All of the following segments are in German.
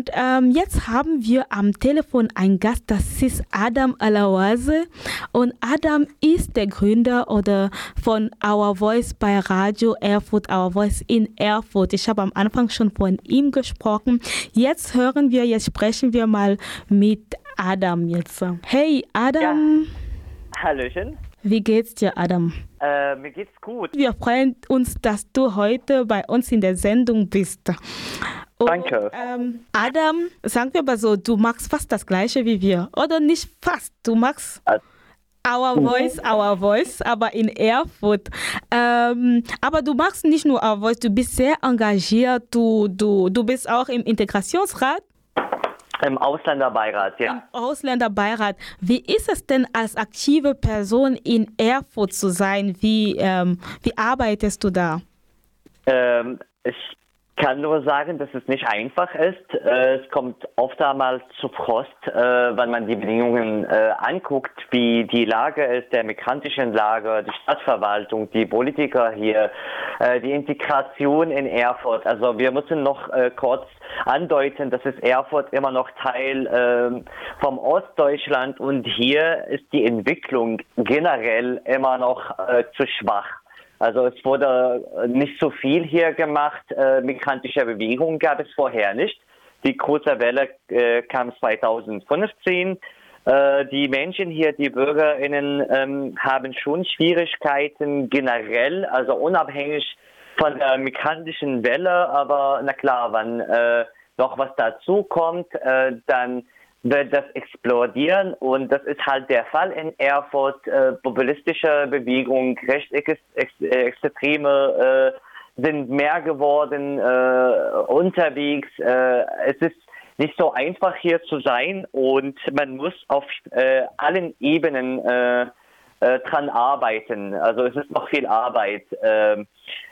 Und, ähm, jetzt haben wir am Telefon einen Gast, das ist Adam Alawase. Und Adam ist der Gründer oder von Our Voice bei Radio Erfurt, Our Voice in Erfurt. Ich habe am Anfang schon von ihm gesprochen. Jetzt hören wir, jetzt sprechen wir mal mit Adam jetzt. Hey Adam. Ja. Hallöchen. Wie geht's dir, Adam? Äh, mir geht's gut. Wir freuen uns, dass du heute bei uns in der Sendung bist. Und, Danke. Ähm, Adam, sagen wir mal so, du magst fast das Gleiche wie wir. Oder nicht fast, du magst also, Our Voice, Our Voice, aber in Erfurt. Ähm, aber du machst nicht nur Our Voice, du bist sehr engagiert, du, du, du bist auch im Integrationsrat. Im Ausländerbeirat, ja. Im Ausländerbeirat. Wie ist es denn als aktive Person in Erfurt zu sein? Wie, ähm, wie arbeitest du da? Ähm, ich kann nur sagen, dass es nicht einfach ist. Äh, es kommt oft einmal zu Frost, äh, wenn man die Bedingungen äh, anguckt, wie die Lage ist, der migrantischen Lage, die Stadtverwaltung, die Politiker hier, die Integration in Erfurt. Also wir müssen noch kurz andeuten, dass es Erfurt immer noch Teil ähm, vom Ostdeutschland und hier ist die Entwicklung generell immer noch zu schwach. Also es wurde äh, nicht so viel hier gemacht. Äh, migrantische Bewegung gab es vorher nicht. Die große Welle äh, kam 2015. Äh, die Menschen hier, die BürgerInnen, ähm, haben schon Schwierigkeiten generell, also unabhängig von der migrantischen Welle. Aber na klar, wenn äh, noch was dazu kommt, äh, dann wird das explodieren und das ist halt der Fall in Erfurt. Äh, populistische Bewegung, rechtsextreme äh, sind mehr geworden äh, unterwegs. Äh, es ist nicht so einfach hier zu sein und man muss auf äh, allen Ebenen äh, äh, dran arbeiten. Also es ist noch viel Arbeit. Ähm,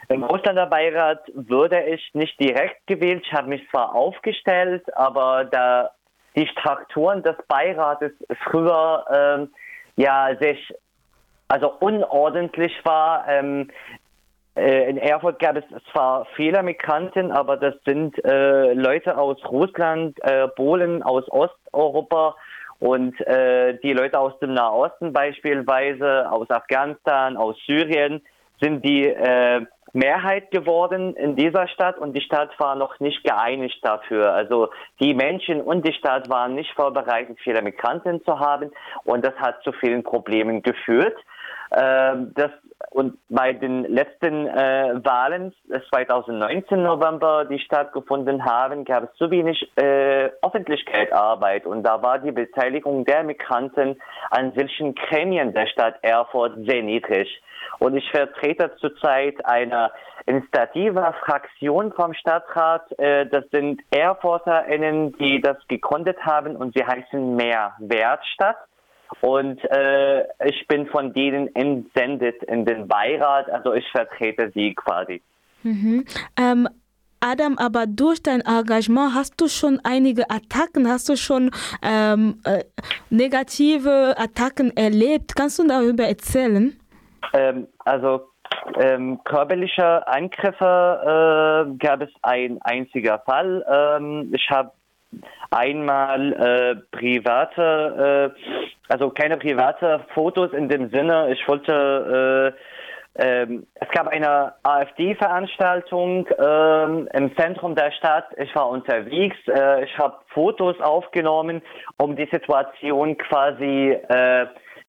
Im Ausländerbeirat würde ich nicht direkt gewählt. Ich habe mich zwar aufgestellt, aber da die Strukturen des Beirates früher ähm, ja sich also unordentlich war. Ähm, äh, in Erfurt gab es zwar viele Migranten, aber das sind äh, Leute aus Russland, äh, Polen, aus Osteuropa und äh, die Leute aus dem Nahosten beispielsweise, aus Afghanistan, aus Syrien, sind die äh, Mehrheit geworden in dieser Stadt und die Stadt war noch nicht geeinigt dafür. Also die Menschen und die Stadt waren nicht vorbereitet, viele Migranten zu haben und das hat zu vielen Problemen geführt. Ähm, das, und bei den letzten äh, Wahlen 2019 November, die stattgefunden haben, gab es zu wenig äh, Öffentlichkeitsarbeit und da war die Beteiligung der Migranten an solchen Gremien der Stadt Erfurt sehr niedrig. Und ich vertrete zurzeit eine initiative Fraktion vom Stadtrat. Äh, das sind ErfurterInnen, die das gegründet haben und sie heißen Mehr Wertstadt. Und äh, ich bin von denen entsendet in den Beirat, also ich vertrete sie quasi. Mhm. Ähm, Adam, aber durch dein Engagement hast du schon einige Attacken, hast du schon ähm, äh, negative Attacken erlebt. Kannst du darüber erzählen? Ähm, also ähm, körperliche Angriffe äh, gab es ein einziger Fall. Ähm, ich habe einmal äh, private, äh, also keine private Fotos in dem Sinne. Ich wollte, äh, ähm, es gab eine AfD-Veranstaltung ähm, im Zentrum der Stadt. Ich war unterwegs. Äh, ich habe Fotos aufgenommen, um die Situation quasi äh,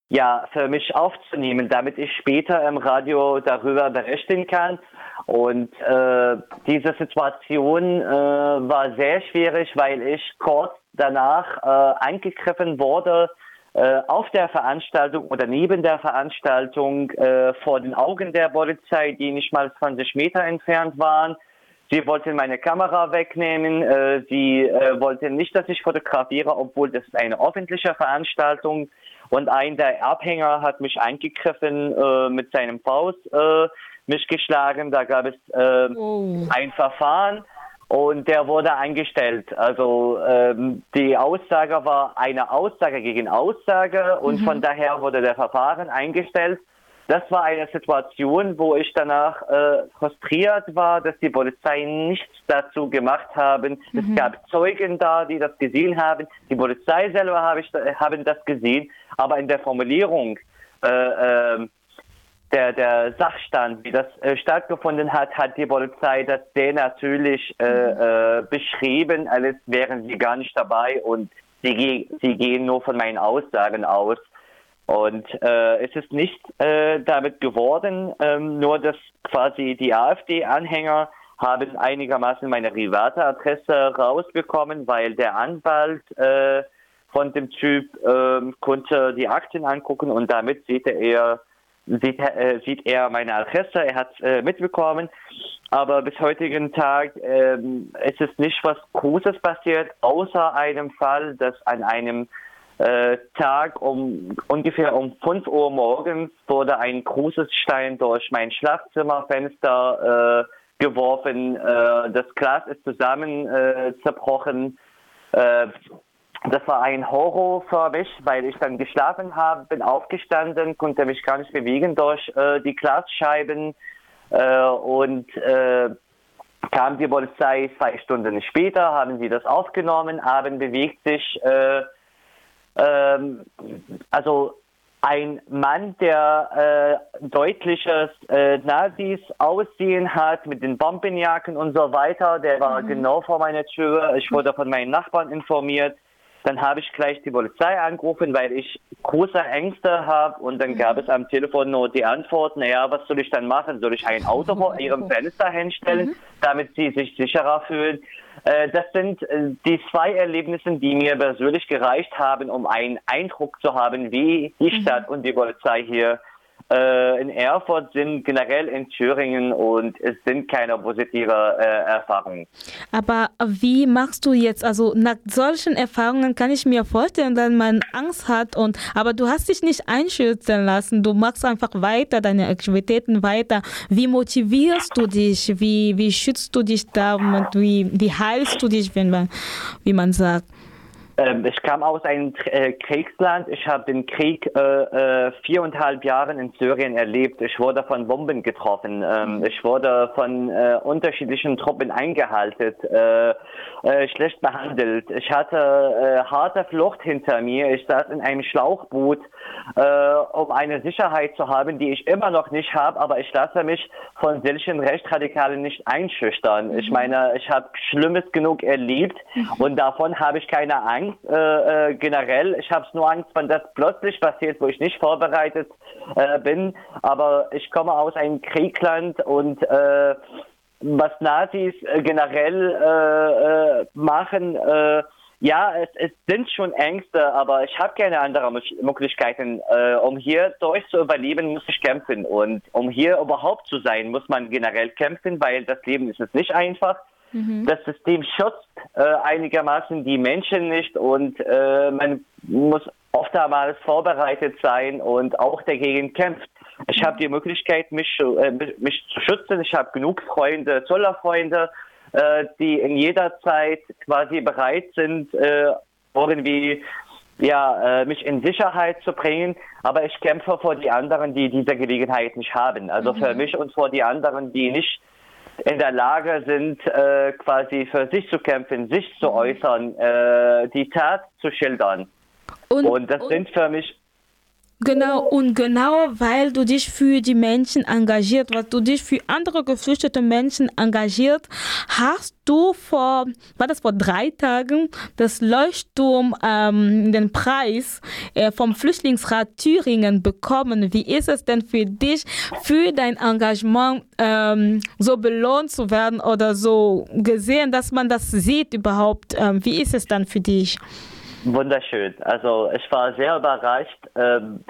ja, für mich aufzunehmen, damit ich später im Radio darüber berichten kann. Und äh, diese Situation äh, war sehr schwierig, weil ich kurz danach äh, angegriffen wurde äh, auf der Veranstaltung oder neben der Veranstaltung äh, vor den Augen der Polizei, die nicht mal 20 Meter entfernt waren. Sie wollten meine Kamera wegnehmen. Äh, sie äh, wollten nicht, dass ich fotografiere, obwohl das eine öffentliche Veranstaltung ist. Und ein der Abhänger hat mich eingegriffen äh, mit seinem Faust, äh, mich geschlagen. Da gab es äh, oh. ein Verfahren und der wurde eingestellt. Also ähm, die Aussage war eine Aussage gegen Aussage und mhm. von daher wurde der Verfahren eingestellt. Das war eine Situation, wo ich danach äh, frustriert war, dass die Polizei nichts dazu gemacht haben. Mhm. Es gab Zeugen da, die das gesehen haben. Die Polizei selber habe ich, haben das gesehen. Aber in der Formulierung äh, äh, der, der Sachstand, wie das äh, stattgefunden hat, hat die Polizei das sehr natürlich äh, mhm. äh, beschrieben, als wären sie gar nicht dabei und sie, sie gehen nur von meinen Aussagen aus. Und äh, es ist nicht äh, damit geworden, ähm, nur dass quasi die AfD-Anhänger haben einigermaßen meine private Adresse rausbekommen, weil der Anwalt äh, von dem Typ äh, konnte die Akten angucken und damit sieht er sieht, äh, sieht er meine Adresse, er hat äh, mitbekommen. Aber bis heutigen Tag äh, ist es nicht was Großes passiert, außer einem Fall, dass an einem Tag um ungefähr um 5 Uhr morgens wurde ein großes Stein durch mein Schlafzimmerfenster äh, geworfen. Äh, das Glas ist zusammen äh, zerbrochen. Äh, das war ein Horror für mich, weil ich dann geschlafen habe, bin aufgestanden, konnte mich gar nicht bewegen durch äh, die Glasscheiben äh, und äh, kam die Polizei zwei Stunden später, haben sie das aufgenommen, haben bewegt sich, äh, ähm, also ein Mann, der äh, deutliches äh, Nazis aussehen hat mit den Bombenjacken und so weiter, der war mhm. genau vor meiner Tür. Ich wurde von meinen Nachbarn informiert. Dann habe ich gleich die Polizei angerufen, weil ich große Ängste habe. Und dann gab es am Telefon nur die Antwort, naja, was soll ich dann machen? Soll ich ein Auto vor ihrem Fenster hinstellen, mhm. damit sie sich sicherer fühlen? Äh, das sind äh, die zwei Erlebnisse, die mir persönlich gereicht haben, um einen Eindruck zu haben, wie die mhm. Stadt und die Polizei hier äh, in Erfurt sind, generell in Thüringen und es sind keine positive äh, Erfahrungen. Aber wie machst du jetzt, also nach solchen Erfahrungen kann ich mir vorstellen, dass man Angst hat und, aber du hast dich nicht einschüchtern lassen, du machst einfach weiter, deine Aktivitäten weiter. Wie motivierst du dich, wie, wie schützt du dich da wie, wie heilst du dich, wenn man, wie man sagt? Ähm, ich kam aus einem äh, Kriegsland. Ich habe den Krieg äh, äh, viereinhalb Jahren in Syrien erlebt. Ich wurde von Bomben getroffen. Ähm, ich wurde von äh, unterschiedlichen Truppen eingehalten, äh, äh, schlecht behandelt. Ich hatte harte Flucht hinter mir. Ich saß in einem Schlauchboot, um eine Sicherheit zu haben, die ich immer noch nicht habe. Aber ich lasse mich von solchen Rechtsradikalen nicht einschüchtern. Ich mhm. meine, ich habe Schlimmes genug erlebt mhm. und davon habe ich keine Angst. Angst äh, äh, generell. Ich habe nur Angst, wenn das plötzlich passiert, wo ich nicht vorbereitet äh, bin. Aber ich komme aus einem Kriegland und äh, was Nazis äh, generell äh, machen, ja, es, es, sind schon Ängste, aber ich habe keine anderen Möglichkeiten. um hier durch zu überleben, muss ich kämpfen. Und um hier überhaupt zu sein, muss man generell kämpfen, weil das Leben ist nicht einfach. Mhm. Das System schützt äh, einigermaßen die Menschen nicht und äh, man muss oftmals vorbereitet sein und auch dagegen kämpft. Ich habe die Möglichkeit, mich, äh, mich zu schützen. Ich habe genug Freunde, Zollerfreunde, äh, die in jeder Zeit quasi bereit sind, äh, irgendwie ja, äh, mich in Sicherheit zu bringen, aber ich kämpfe vor die anderen, die diese Gelegenheit nicht haben. Also mhm. für mich und vor die anderen, die nicht in der Lage sind, äh, quasi für sich zu kämpfen, sich zu mhm. äußern, äh, die Tat zu schildern. Und, und das und sind für mich Genau, und genau weil du dich für die Menschen engagiert, weil du dich für andere geflüchtete Menschen engagiert, hast du vor, war das vor drei Tagen, das Leuchtturm, ähm, den Preis äh, vom Flüchtlingsrat Thüringen bekommen. Wie ist es denn für dich, für dein Engagement ähm, so belohnt zu werden oder so gesehen, dass man das sieht überhaupt? Ähm, wie ist es dann für dich? Wunderschön. Also ich war sehr überrascht. Ähm,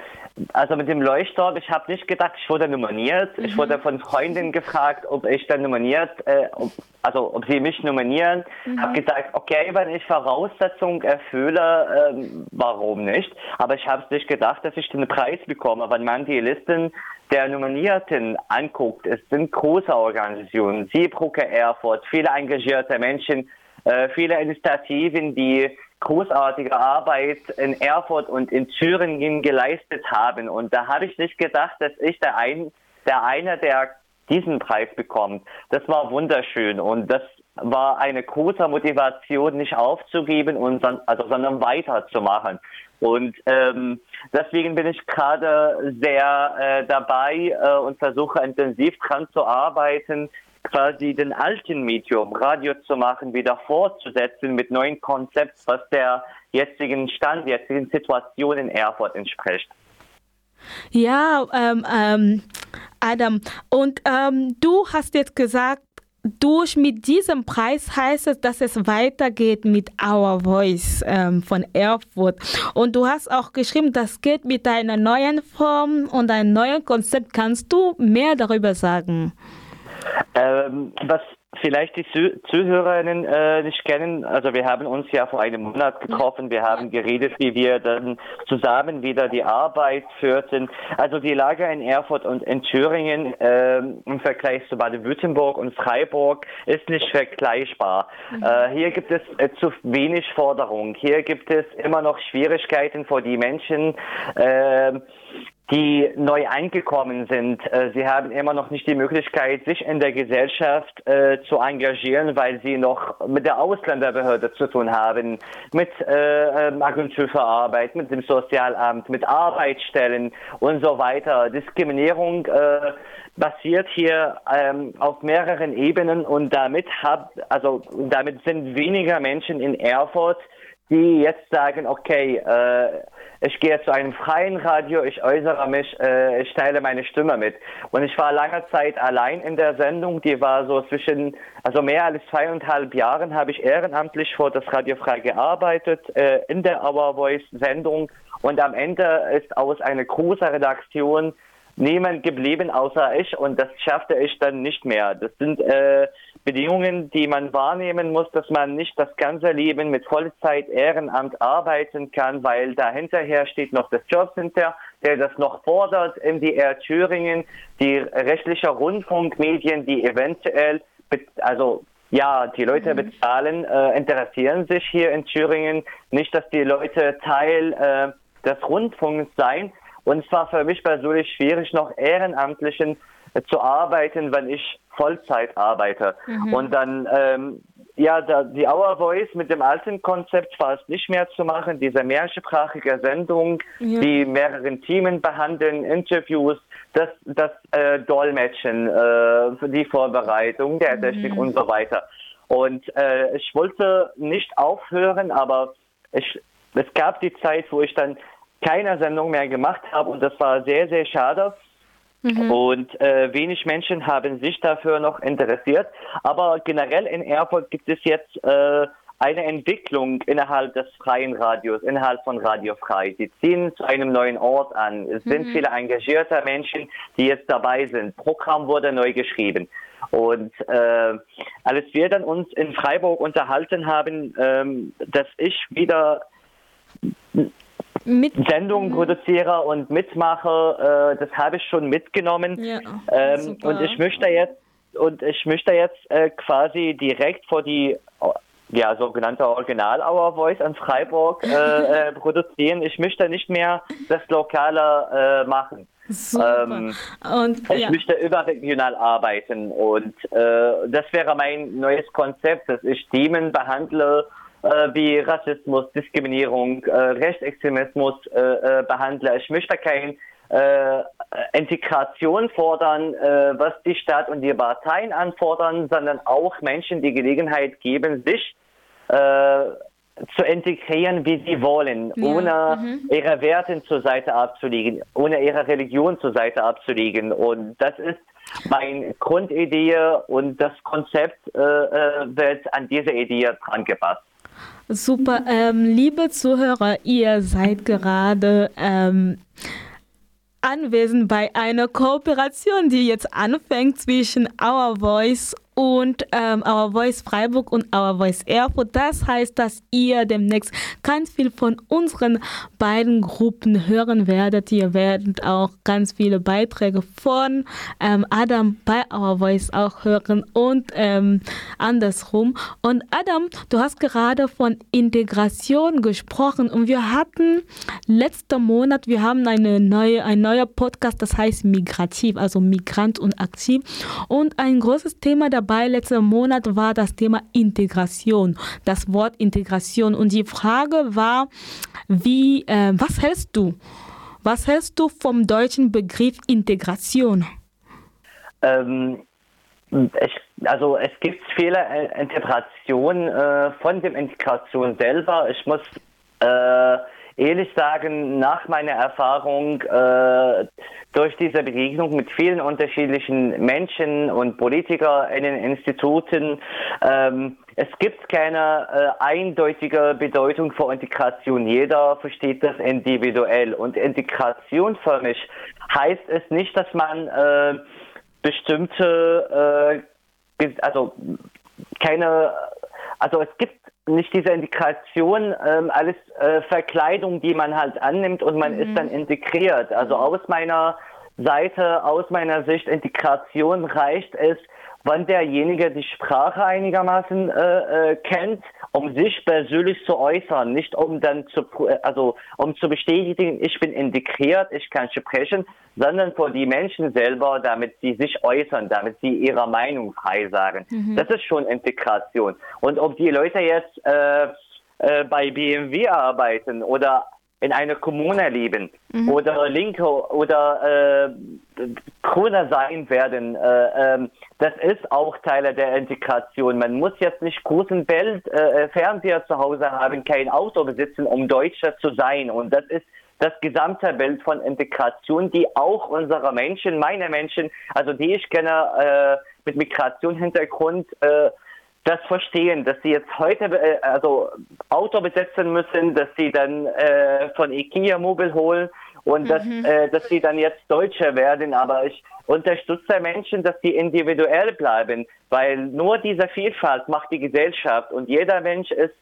also mit dem Leuchtturm, ich habe nicht gedacht, ich wurde nominiert. Mhm. Ich wurde von Freundinnen gefragt, ob ich dann nominiert, äh, ob, also ob sie mich nominieren. Mhm. Habe gesagt, okay, wenn ich Voraussetzungen erfülle, ähm, warum nicht? Aber ich habe nicht gedacht, dass ich den Preis bekomme. Wenn man die Listen der Nominierten anguckt, es sind große Organisationen, Siebrucker Erfurt, viele engagierte Menschen, äh, viele Initiativen, die großartige Arbeit in Erfurt und in Thüringen geleistet haben. Und da habe ich nicht gedacht, dass ich der, ein, der einer, der diesen Preis bekommt. Das war wunderschön und das war eine große Motivation, nicht aufzugeben, und, also, sondern weiterzumachen. Und ähm, deswegen bin ich gerade sehr äh, dabei äh, und versuche intensiv dran zu arbeiten, quasi den alten Medium Radio zu machen, wieder fortzusetzen mit neuen Konzepten, was der jetzigen Stand, der jetzigen Situation in Erfurt entspricht. Ja, ähm, ähm, Adam, und ähm, du hast jetzt gesagt, durch mit diesem Preis heißt es, dass es weitergeht mit Our Voice ähm, von Erfurt. Und du hast auch geschrieben, das geht mit einer neuen Form und einem neuen Konzept. Kannst du mehr darüber sagen? Ähm, was vielleicht die Zuhörerinnen äh, nicht kennen, also wir haben uns ja vor einem Monat getroffen, wir haben geredet, wie wir dann zusammen wieder die Arbeit führten. Also die Lage in Erfurt und in Thüringen äh, im Vergleich zu Baden-Württemberg und Freiburg ist nicht vergleichbar. Mhm. Äh, hier gibt es äh, zu wenig Forderung, hier gibt es immer noch Schwierigkeiten für die Menschen, ähm, die neu eingekommen sind. Äh, sie haben immer noch nicht die Möglichkeit, sich in der Gesellschaft äh, zu engagieren, weil sie noch mit der Ausländerbehörde zu tun haben, mit äh, ähm, Agentur für Arbeit, mit dem Sozialamt, mit Arbeitsstellen und so weiter. Diskriminierung äh, basiert hier ähm, auf mehreren Ebenen und damit hat, also damit sind weniger Menschen in Erfurt, die jetzt sagen, okay, äh, ich gehe zu einem freien Radio, ich äußere mich, äh, ich teile meine Stimme mit. Und ich war lange Zeit allein in der Sendung, die war so zwischen, also mehr als zweieinhalb Jahren habe ich ehrenamtlich vor das Radio frei gearbeitet, äh, in der Our Voice Sendung. Und am Ende ist aus einer großen Redaktion niemand geblieben außer ich und das schaffte ich dann nicht mehr. Das sind äh, Bedingungen, die man wahrnehmen muss, dass man nicht das ganze Leben mit Vollzeit Ehrenamt arbeiten kann, weil dahinterher steht noch das Jobcenter, der das noch fordert, MDR Thüringen, die rechtliche Rundfunkmedien, die eventuell, also ja, die Leute mhm. bezahlen, äh, interessieren sich hier in Thüringen. Nicht, dass die Leute Teil äh, des Rundfunks seien, und es war für mich persönlich schwierig, noch Ehrenamtlichen äh, zu arbeiten, wenn ich Vollzeit arbeite. Mhm. Und dann, ähm, ja, da, die Our Voice mit dem alten Konzept war es nicht mehr zu machen, diese mehrsprachige Sendung, ja. die mehreren Themen behandeln, Interviews, das, das äh, Dolmetschen, äh, die Vorbereitung der mhm. Technik und so weiter. Und äh, ich wollte nicht aufhören, aber ich, es gab die Zeit, wo ich dann keine Sendung mehr gemacht habe und das war sehr, sehr schade. Mhm. Und äh, wenig Menschen haben sich dafür noch interessiert. Aber generell in Erfurt gibt es jetzt äh, eine Entwicklung innerhalb des freien Radios, innerhalb von Radio Frei. Sie ziehen zu einem neuen Ort an. Es mhm. sind viele engagierte Menschen, die jetzt dabei sind. Programm wurde neu geschrieben. Und äh, als wir dann uns in Freiburg unterhalten haben, ähm, dass ich wieder mit Sendungen produziere und mitmache, äh, das habe ich schon mitgenommen. Ja, ähm, und ich möchte jetzt und ich möchte jetzt äh, quasi direkt vor die ja, sogenannte Original Hour Voice in Freiburg äh, äh, produzieren. Ich möchte nicht mehr das Lokale äh, machen. Ähm, und, ich möchte überregional arbeiten und äh, das wäre mein neues Konzept, dass ich Themen behandle, wie Rassismus, Diskriminierung, äh, Rechtsextremismus äh, äh, behandle. Ich möchte keine äh, Integration fordern, äh, was die Stadt und die Parteien anfordern, sondern auch Menschen die Gelegenheit geben, sich zu integrieren, wie sie wollen, ja. ohne mhm. ihre Werte zur Seite abzulegen, ohne ihre Religion zur Seite abzulegen. Und das ist meine Grundidee und das Konzept äh, wird an diese Idee dran gepasst. Super, ähm, liebe Zuhörer, ihr seid gerade ähm, anwesend bei einer Kooperation, die jetzt anfängt zwischen Our Voice und ähm, Our Voice Freiburg und Our Voice Erfurt. Das heißt, dass ihr demnächst ganz viel von unseren beiden Gruppen hören werdet. Ihr werdet auch ganz viele Beiträge von ähm, Adam bei Our Voice auch hören und ähm, andersrum. Und Adam, du hast gerade von Integration gesprochen und wir hatten letzten Monat, wir haben eine neue, ein neuer Podcast, das heißt Migrativ, also Migrant und Aktiv. Und ein großes Thema dabei dabei. Letzten Monat war das Thema Integration, das Wort Integration. Und die Frage war, wie, äh, was hältst du? Was hältst du vom deutschen Begriff Integration? Ähm, ich, also es gibt viele äh, Interpretationen äh, von dem Integration selber. Ich muss äh, ehrlich sagen, nach meiner Erfahrung äh, durch diese Begegnung mit vielen unterschiedlichen Menschen und Politikern in den Instituten, ähm, es gibt keine äh, eindeutige Bedeutung für Integration. Jeder versteht das individuell. Und Integration für mich heißt es nicht, dass man äh, bestimmte, äh, also keine, also es gibt nicht diese Integration, ähm, alles äh, Verkleidung, die man halt annimmt und man mhm. ist dann integriert. Also aus meiner Seite, aus meiner Sicht, Integration reicht es, wann derjenige die Sprache einigermaßen äh, äh, kennt, um sich persönlich zu äußern, nicht um dann zu, also um zu bestätigen, ich bin integriert, ich kann sprechen, sondern für die Menschen selber, damit sie sich äußern, damit sie ihre Meinung frei sagen. Mhm. Das ist schon Integration. Und ob die Leute jetzt äh, äh, bei BMW arbeiten oder in einer Kommune leben mhm. oder Linke oder äh, Grüne sein werden. Äh, äh, das ist auch Teil der Integration. Man muss jetzt nicht großen Welt äh, Fernseher zu Hause haben, kein Auto besitzen, um Deutscher zu sein. Und das ist das gesamte Bild von Integration, die auch unsere Menschen, meine Menschen, also die ich kenne äh, mit Migrationshintergrund, äh, das verstehen, dass sie jetzt heute äh, also Auto besetzen müssen, dass sie dann äh, von Ikea Mobil holen und mhm. dass, äh, dass sie dann jetzt Deutsche werden. Aber ich unterstütze Menschen, dass sie individuell bleiben, weil nur diese Vielfalt macht die Gesellschaft und jeder Mensch ist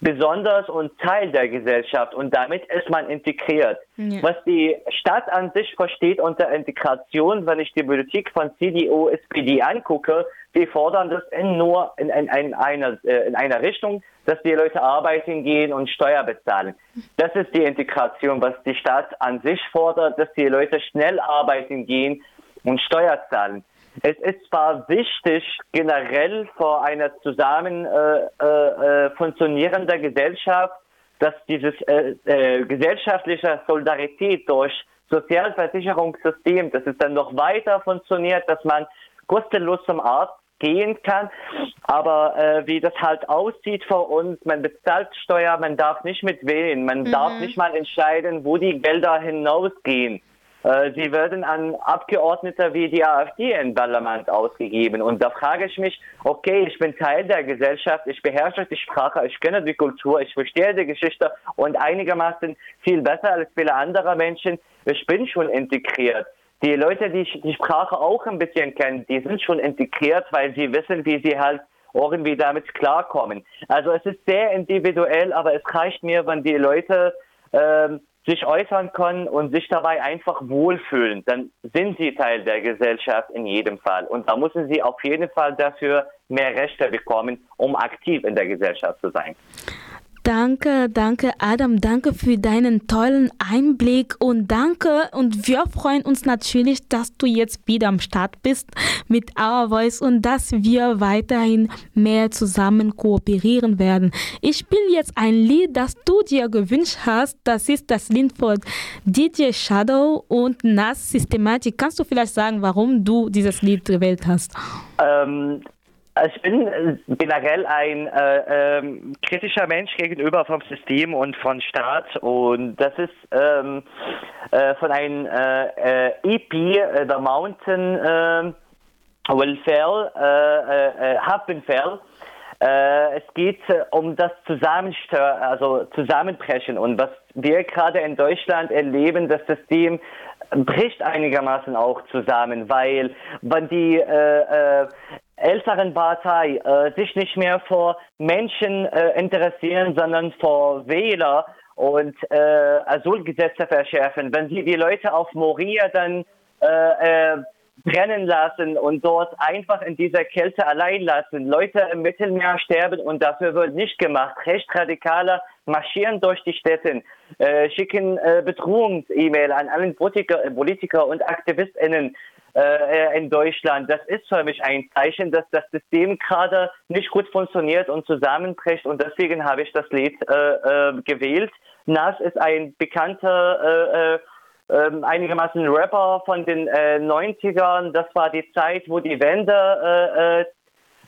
besonders und Teil der Gesellschaft und damit ist man integriert. Ja. Was die Stadt an sich versteht unter Integration, wenn ich die Politik von CDU, SPD angucke, die fordern das nur in, in, in, einer, äh, in einer Richtung, dass die Leute arbeiten gehen und Steuer bezahlen. Das ist die Integration, was die Stadt an sich fordert, dass die Leute schnell arbeiten gehen und Steuer zahlen. Es ist zwar wichtig, generell vor einer zusammen äh, äh, äh funktionierender Gesellschaft, dass dieses äh, äh, gesellschaftliche Solidarität durch Sozialversicherungssystem, dass es dann noch weiter funktioniert, dass man kostenlos zum Arzt gehen kann. Aber äh, wie das halt aussieht für uns, man bezahlt Steuer, man darf nicht mit wählen, man mhm. darf nicht mal entscheiden, wo die Gelder hinausgehen. Äh, sie werden an Abgeordnete wie die AfD in Parlament ausgegeben. Und da frage ich mich, okay, ich bin Teil der Gesellschaft, ich beherrsche die Sprache, ich kenne die Kultur, ich verstehe die Geschichte und einigermaßen viel besser als viele andere Menschen. Ich bin schon integriert. Die Leute, die die Sprache auch ein bisschen kennen, die sind schon integriert, weil sie wissen, wie sie halt irgendwie damit klarkommen. Also es ist sehr individuell, aber es reicht mir, wenn die Leute ähm, sich äußern können und sich dabei einfach wohlfühlen, dann sind sie Teil der Gesellschaft in jedem Fall. Und da müssen sie auf jeden Fall dafür mehr Rechte bekommen, um aktiv in der Gesellschaft zu sein. Danke, danke Adam, danke für deinen tollen Einblick und danke und wir freuen uns natürlich, dass du jetzt wieder am Start bist mit Our Voice und dass wir weiterhin mehr zusammen kooperieren werden. Ich spiele jetzt ein Lied, das du dir gewünscht hast. Das ist das Lied von DJ Shadow und Nas Systematik. Kannst du vielleicht sagen, warum du dieses Lied gewählt hast? Ähm ich bin äh, generell ein äh, ähm, kritischer Mensch gegenüber vom System und von Staat und das ist ähm, äh, von einem äh, äh EP, The Mountain äh, Will Fail, äh, äh, Happen Fail. es geht um das Zusammenstör, also Zusammenbrechen und was wir gerade in Deutschland erleben, das System bricht einigermaßen auch zusammen, weil wenn die äh, äh, älteren Partei äh, sich nicht mehr vor Menschen äh, interessieren, sondern vor Wähler und äh, Asylgesetze verschärfen. Wenn sie die Leute auf Moria dann äh, äh, brennen lassen und dort einfach in dieser Kälte allein lassen. Leute im Mittelmeer sterben und dafür wird nicht gemacht. Rechtsradikale marschieren durch die Städte, äh, schicken äh, Bedrohungs-E-Mail an allen Politiker, Politiker und AktivistInnen äh, in Deutschland. Das ist für mich ein Zeichen, dass das System gerade nicht gut funktioniert und zusammenbricht und deswegen habe ich das Lied äh, äh, gewählt. Nas ist ein bekannter äh, ähm, einigermaßen Rapper von den äh, 90ern. Das war die Zeit, wo die Wende äh, äh,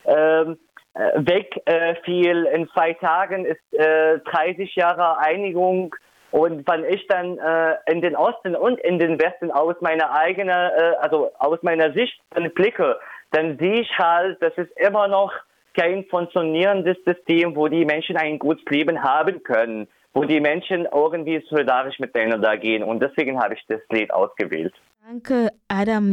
ähm, äh wegfiel. Äh, In zwei Tagen ist 30 äh, Jahre Einigung. Und wenn ich dann äh, in den Osten und in den Westen aus meiner eigenen, äh, also aus meiner Sicht blicke, dann sehe ich halt, dass es immer noch kein funktionierendes System, wo die Menschen ein gutes Leben haben können wo die Menschen irgendwie solidarisch miteinander gehen. Und deswegen habe ich das Lied ausgewählt. Danke, Adam.